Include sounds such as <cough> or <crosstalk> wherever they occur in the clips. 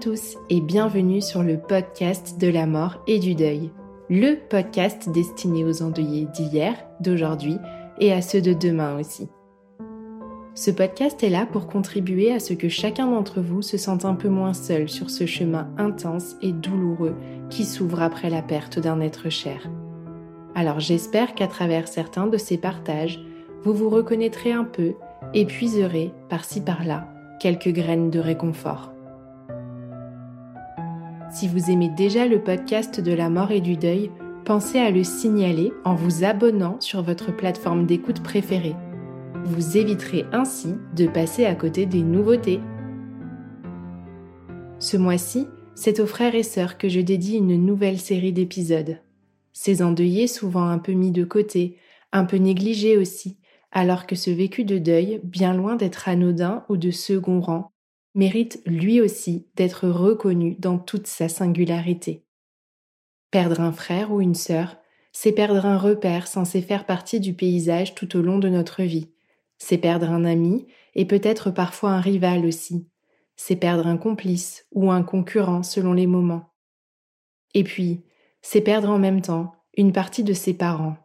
tous et bienvenue sur le podcast de la mort et du deuil. Le podcast destiné aux endeuillés d'hier, d'aujourd'hui et à ceux de demain aussi. Ce podcast est là pour contribuer à ce que chacun d'entre vous se sente un peu moins seul sur ce chemin intense et douloureux qui s'ouvre après la perte d'un être cher. Alors j'espère qu'à travers certains de ces partages, vous vous reconnaîtrez un peu et puiserez par-ci par-là quelques graines de réconfort. Si vous aimez déjà le podcast de la mort et du deuil, pensez à le signaler en vous abonnant sur votre plateforme d'écoute préférée. Vous éviterez ainsi de passer à côté des nouveautés. Ce mois-ci, c'est aux frères et sœurs que je dédie une nouvelle série d'épisodes. Ces endeuillés souvent un peu mis de côté, un peu négligés aussi, alors que ce vécu de deuil, bien loin d'être anodin ou de second rang, mérite lui aussi d'être reconnu dans toute sa singularité. Perdre un frère ou une sœur, c'est perdre un repère censé faire partie du paysage tout au long de notre vie. C'est perdre un ami et peut-être parfois un rival aussi. C'est perdre un complice ou un concurrent selon les moments. Et puis, c'est perdre en même temps une partie de ses parents.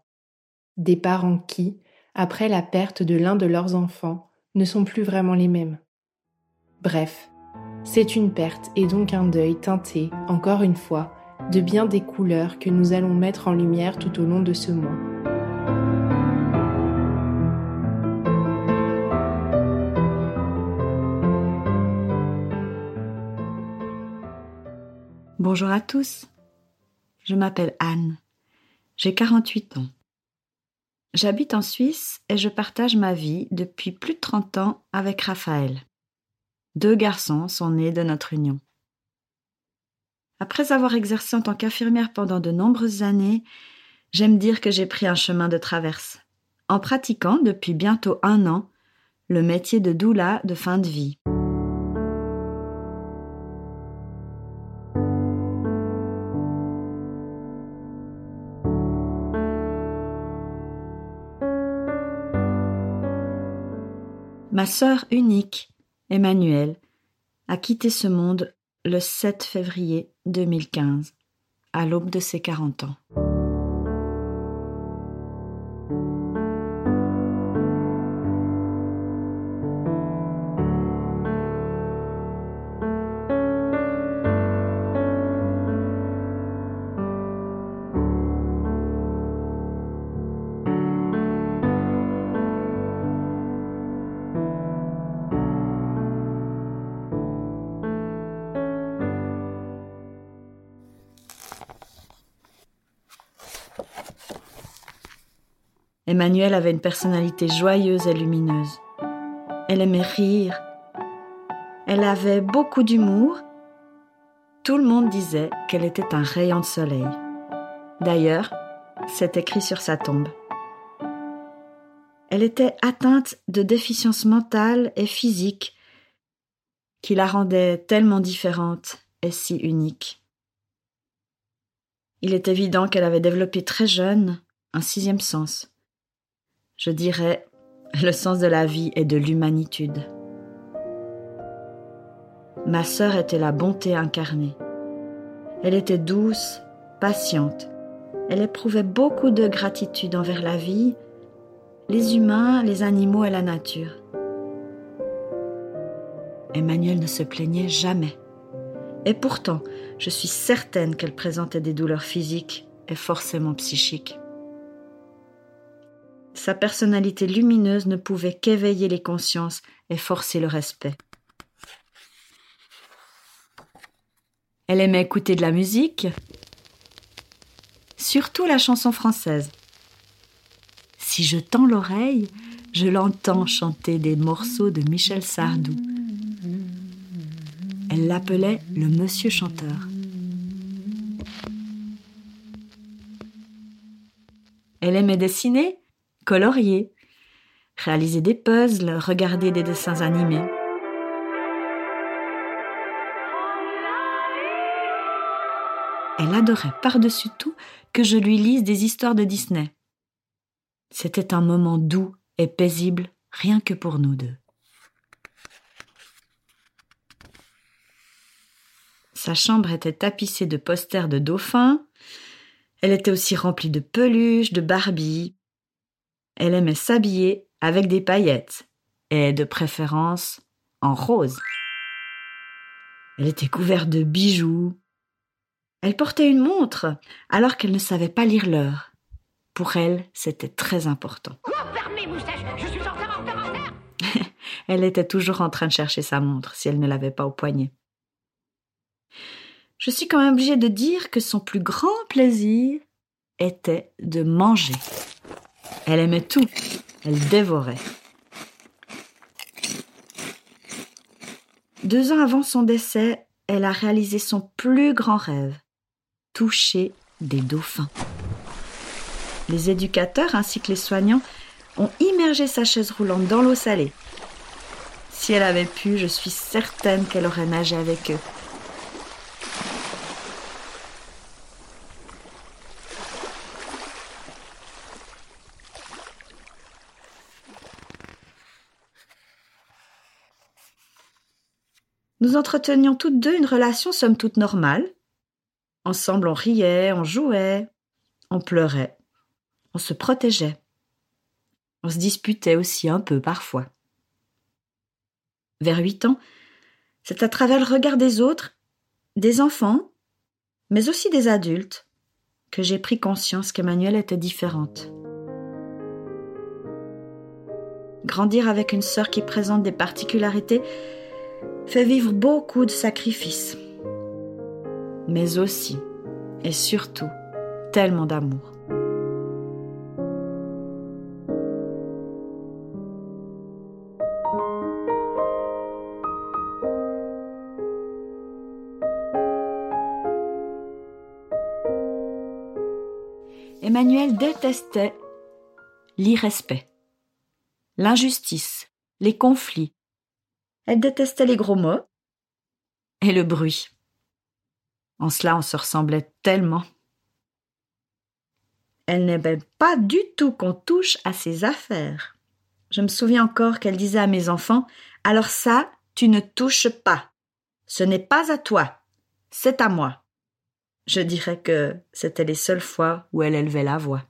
Des parents qui, après la perte de l'un de leurs enfants, ne sont plus vraiment les mêmes. Bref, c'est une perte et donc un deuil teinté, encore une fois, de bien des couleurs que nous allons mettre en lumière tout au long de ce mois. Bonjour à tous, je m'appelle Anne, j'ai 48 ans. J'habite en Suisse et je partage ma vie depuis plus de 30 ans avec Raphaël. Deux garçons sont nés de notre union. Après avoir exercé en tant qu'infirmière pendant de nombreuses années, j'aime dire que j'ai pris un chemin de traverse, en pratiquant depuis bientôt un an le métier de doula de fin de vie. Ma sœur unique Emmanuel a quitté ce monde le 7 février 2015, à l'aube de ses 40 ans. Emmanuelle avait une personnalité joyeuse et lumineuse. Elle aimait rire. Elle avait beaucoup d'humour. Tout le monde disait qu'elle était un rayon de soleil. D'ailleurs, c'est écrit sur sa tombe. Elle était atteinte de déficience mentale et physique qui la rendait tellement différente et si unique. Il est évident qu'elle avait développé très jeune un sixième sens je dirais, le sens de la vie et de l'humanitude. Ma sœur était la bonté incarnée. Elle était douce, patiente. Elle éprouvait beaucoup de gratitude envers la vie, les humains, les animaux et la nature. Emmanuel ne se plaignait jamais. Et pourtant, je suis certaine qu'elle présentait des douleurs physiques et forcément psychiques. Sa personnalité lumineuse ne pouvait qu'éveiller les consciences et forcer le respect. Elle aimait écouter de la musique, surtout la chanson française. Si je tends l'oreille, je l'entends chanter des morceaux de Michel Sardou. Elle l'appelait le monsieur chanteur. Elle aimait dessiner, colorier, réaliser des puzzles, regarder des dessins animés. Elle adorait par-dessus tout que je lui lise des histoires de Disney. C'était un moment doux et paisible rien que pour nous deux. Sa chambre était tapissée de posters de dauphins. Elle était aussi remplie de peluches, de Barbie. Elle aimait s'habiller avec des paillettes et de préférence en rose. Elle était couverte de bijoux. Elle portait une montre alors qu'elle ne savait pas lire l'heure. Pour elle, c'était très important. <laughs> elle était toujours en train de chercher sa montre si elle ne l'avait pas au poignet. Je suis quand même obligée de dire que son plus grand plaisir était de manger. Elle aimait tout, elle dévorait. Deux ans avant son décès, elle a réalisé son plus grand rêve, toucher des dauphins. Les éducateurs ainsi que les soignants ont immergé sa chaise roulante dans l'eau salée. Si elle avait pu, je suis certaine qu'elle aurait nagé avec eux. Nous entretenions toutes deux une relation somme toute normale. Ensemble, on riait, on jouait, on pleurait, on se protégeait. On se disputait aussi un peu parfois. Vers huit ans, c'est à travers le regard des autres, des enfants, mais aussi des adultes, que j'ai pris conscience qu'Emmanuelle était différente. Grandir avec une sœur qui présente des particularités fait vivre beaucoup de sacrifices, mais aussi et surtout tellement d'amour. Emmanuel détestait l'irrespect, l'injustice, les conflits, elle détestait les gros mots et le bruit. En cela, on se ressemblait tellement. Elle n'aimait pas du tout qu'on touche à ses affaires. Je me souviens encore qu'elle disait à mes enfants Alors ça, tu ne touches pas. Ce n'est pas à toi, c'est à moi. Je dirais que c'était les seules fois où elle élevait la voix.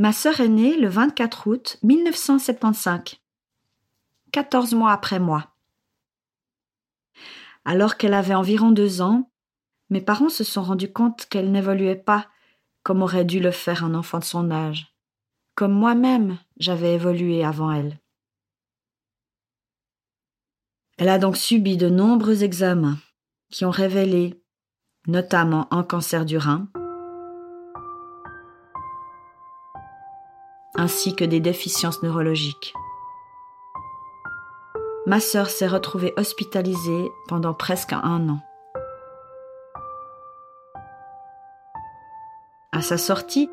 Ma sœur est née le 24 août 1975, 14 mois après moi. Alors qu'elle avait environ deux ans, mes parents se sont rendus compte qu'elle n'évoluait pas comme aurait dû le faire un enfant de son âge, comme moi-même j'avais évolué avant elle. Elle a donc subi de nombreux examens qui ont révélé notamment un cancer du rein, ainsi que des déficiences neurologiques. Ma sœur s'est retrouvée hospitalisée pendant presque un an. À sa sortie,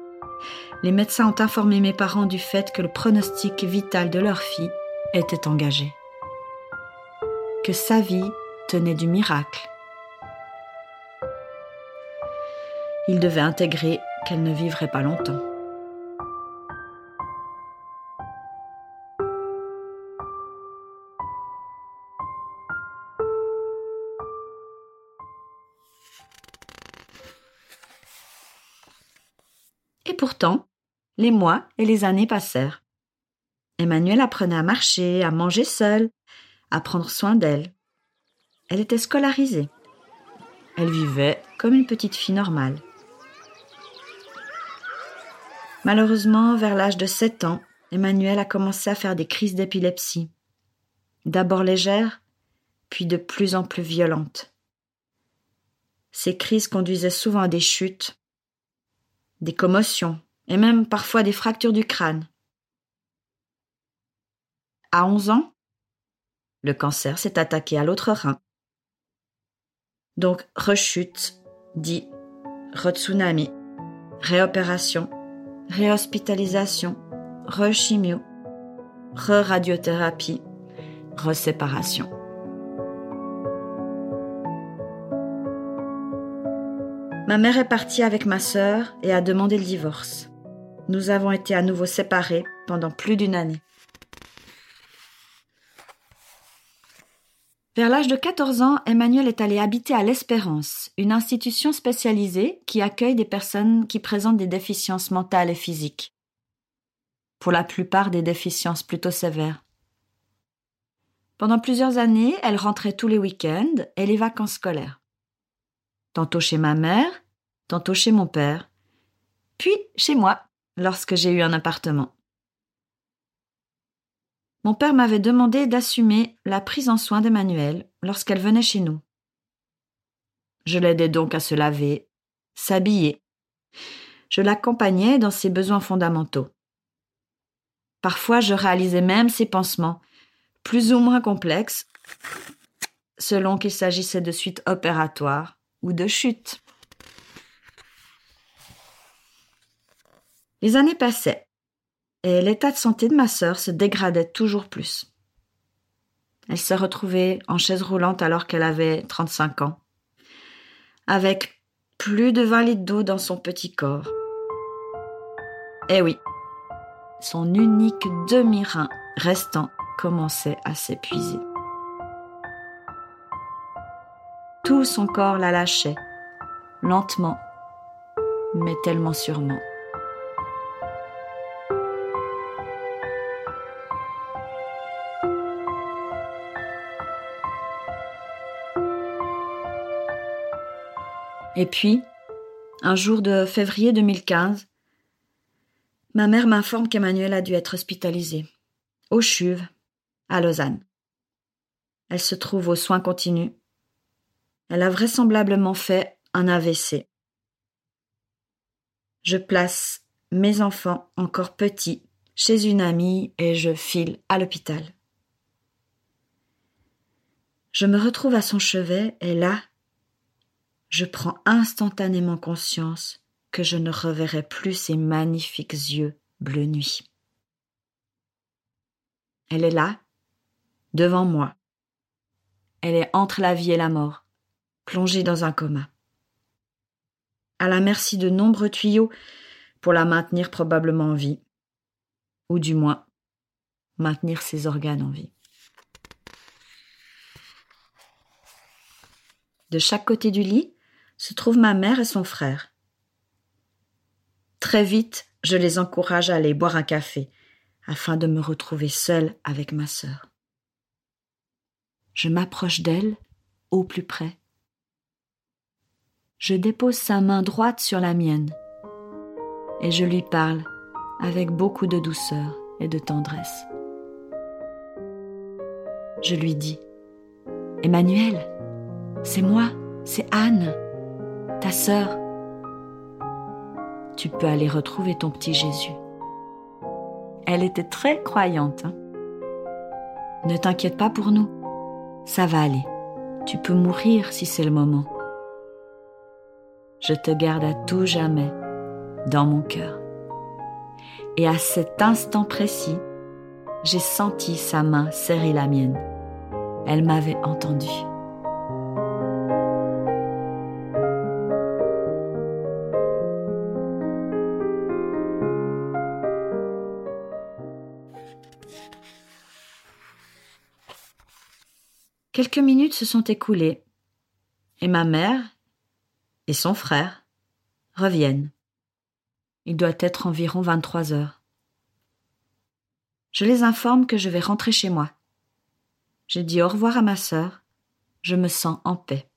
les médecins ont informé mes parents du fait que le pronostic vital de leur fille était engagé, que sa vie tenait du miracle. Ils devaient intégrer qu'elle ne vivrait pas longtemps. Pourtant, les mois et les années passèrent. Emmanuel apprenait à marcher, à manger seule, à prendre soin d'elle. Elle était scolarisée. Elle vivait comme une petite fille normale. Malheureusement, vers l'âge de 7 ans, Emmanuel a commencé à faire des crises d'épilepsie. D'abord légères, puis de plus en plus violentes. Ces crises conduisaient souvent à des chutes, des commotions et même parfois des fractures du crâne. À 11 ans, le cancer s'est attaqué à l'autre rein. Donc, rechute, dit re-tsunami, réopération, réhospitalisation, re-chimio, re-radiothérapie, re-séparation. Ma mère est partie avec ma sœur et a demandé le divorce. Nous avons été à nouveau séparés pendant plus d'une année. Vers l'âge de 14 ans, Emmanuel est allé habiter à l'Espérance, une institution spécialisée qui accueille des personnes qui présentent des déficiences mentales et physiques. Pour la plupart des déficiences plutôt sévères. Pendant plusieurs années, elle rentrait tous les week-ends et les vacances scolaires. Tantôt chez ma mère, tantôt chez mon père, puis chez moi, lorsque j'ai eu un appartement. Mon père m'avait demandé d'assumer la prise en soin d'Emmanuel lorsqu'elle venait chez nous. Je l'aidais donc à se laver, s'habiller. Je l'accompagnais dans ses besoins fondamentaux. Parfois, je réalisais même ses pansements, plus ou moins complexes, selon qu'il s'agissait de suites opératoires ou de chutes. Les années passaient et l'état de santé de ma sœur se dégradait toujours plus. Elle s'est retrouvée en chaise roulante alors qu'elle avait 35 ans, avec plus de 20 litres d'eau dans son petit corps. Eh oui, son unique demi-rein restant commençait à s'épuiser. Tout son corps la lâchait, lentement, mais tellement sûrement. Et puis, un jour de février 2015, ma mère m'informe qu'Emmanuel a dû être hospitalisée, au CHUV, à Lausanne. Elle se trouve aux soins continus. Elle a vraisemblablement fait un AVC. Je place mes enfants encore petits chez une amie et je file à l'hôpital. Je me retrouve à son chevet et là, je prends instantanément conscience que je ne reverrai plus ses magnifiques yeux bleu nuit. Elle est là, devant moi. Elle est entre la vie et la mort, plongée dans un coma. À la merci de nombreux tuyaux pour la maintenir probablement en vie, ou du moins maintenir ses organes en vie. De chaque côté du lit, se trouvent ma mère et son frère. Très vite, je les encourage à aller boire un café, afin de me retrouver seule avec ma sœur. Je m'approche d'elle, au plus près. Je dépose sa main droite sur la mienne, et je lui parle avec beaucoup de douceur et de tendresse. Je lui dis Emmanuel, c'est moi, c'est Anne ta sœur. Tu peux aller retrouver ton petit Jésus. Elle était très croyante. Hein. ne t'inquiète pas pour nous. Ça va aller. Tu peux mourir si c'est le moment. Je te garde à tout jamais dans mon cœur. Et à cet instant précis, j'ai senti sa main serrer la mienne. Elle m'avait entendu. Quelques minutes se sont écoulées, et ma mère et son frère reviennent. Il doit être environ 23 heures. je les informe que je vais rentrer chez moi. J'ai dit au revoir à ma sœur. Je me sens en paix.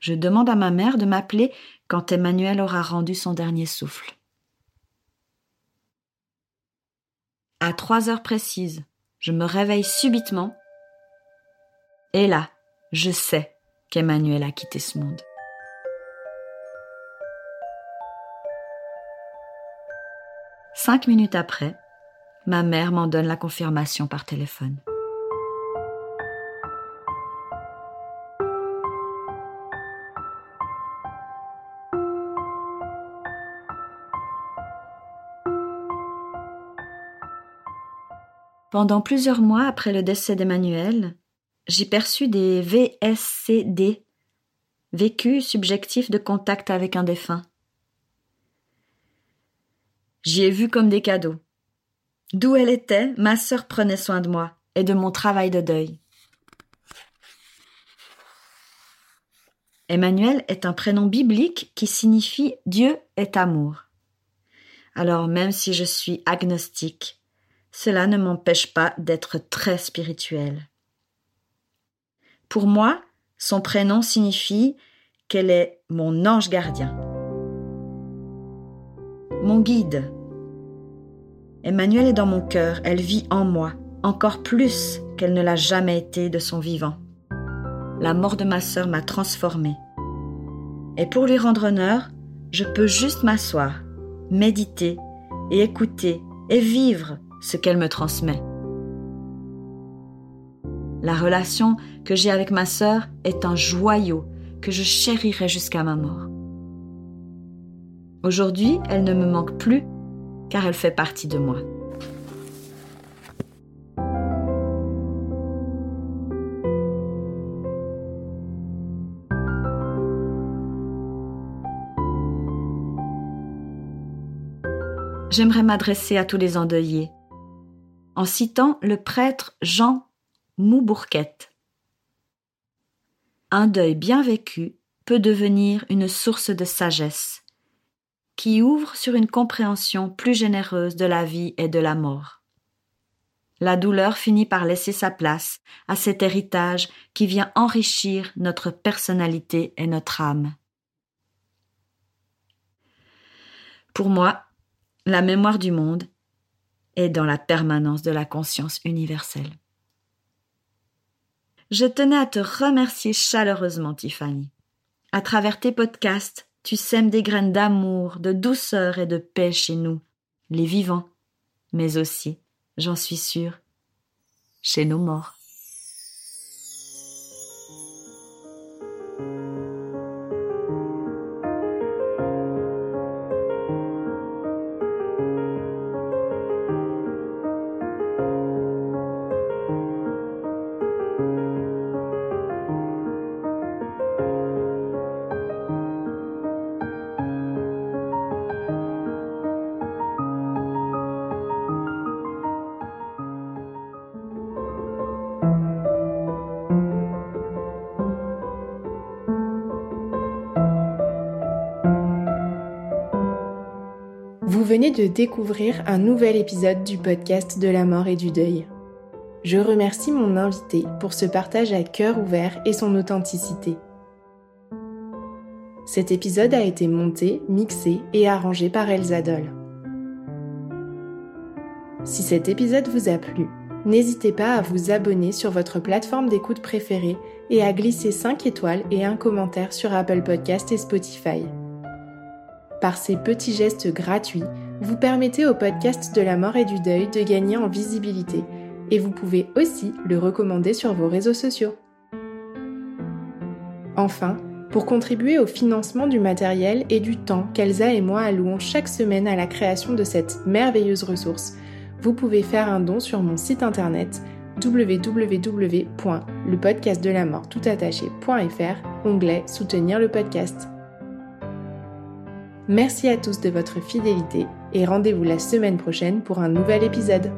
Je demande à ma mère de m'appeler quand Emmanuel aura rendu son dernier souffle. À trois heures précises, je me réveille subitement. Et là, je sais qu'Emmanuel a quitté ce monde. Cinq minutes après, ma mère m'en donne la confirmation par téléphone. Pendant plusieurs mois après le décès d'Emmanuel, j'ai perçu des VSCD, vécus subjectifs de contact avec un défunt. J'y ai vu comme des cadeaux. D'où elle était, ma sœur prenait soin de moi et de mon travail de deuil. Emmanuel est un prénom biblique qui signifie Dieu est amour. Alors même si je suis agnostique, cela ne m'empêche pas d'être très spirituel. Pour moi, son prénom signifie qu'elle est mon ange gardien, mon guide. Emmanuel est dans mon cœur, elle vit en moi, encore plus qu'elle ne l'a jamais été de son vivant. La mort de ma sœur m'a transformée. Et pour lui rendre honneur, je peux juste m'asseoir, méditer et écouter et vivre ce qu'elle me transmet. La relation que j'ai avec ma sœur est un joyau que je chérirai jusqu'à ma mort. Aujourd'hui, elle ne me manque plus car elle fait partie de moi. J'aimerais m'adresser à tous les endeuillés en citant le prêtre Jean Moubourquette. Un deuil bien vécu peut devenir une source de sagesse, qui ouvre sur une compréhension plus généreuse de la vie et de la mort. La douleur finit par laisser sa place à cet héritage qui vient enrichir notre personnalité et notre âme. Pour moi, la mémoire du monde et dans la permanence de la conscience universelle. Je tenais à te remercier chaleureusement, Tiffany. À travers tes podcasts, tu sèmes des graines d'amour, de douceur et de paix chez nous, les vivants, mais aussi, j'en suis sûre, chez nos morts. Venez de découvrir un nouvel épisode du podcast de la mort et du deuil. Je remercie mon invité pour ce partage à cœur ouvert et son authenticité. Cet épisode a été monté, mixé et arrangé par Elsa Doll. Si cet épisode vous a plu, n'hésitez pas à vous abonner sur votre plateforme d'écoute préférée et à glisser 5 étoiles et un commentaire sur Apple Podcast et Spotify. Par ces petits gestes gratuits, vous permettez au podcast de la mort et du deuil de gagner en visibilité et vous pouvez aussi le recommander sur vos réseaux sociaux. Enfin, pour contribuer au financement du matériel et du temps qu'Elsa et moi allouons chaque semaine à la création de cette merveilleuse ressource, vous pouvez faire un don sur mon site internet www.lepodcastdelamorttoutattaché.fr, onglet Soutenir le podcast. Merci à tous de votre fidélité et rendez-vous la semaine prochaine pour un nouvel épisode.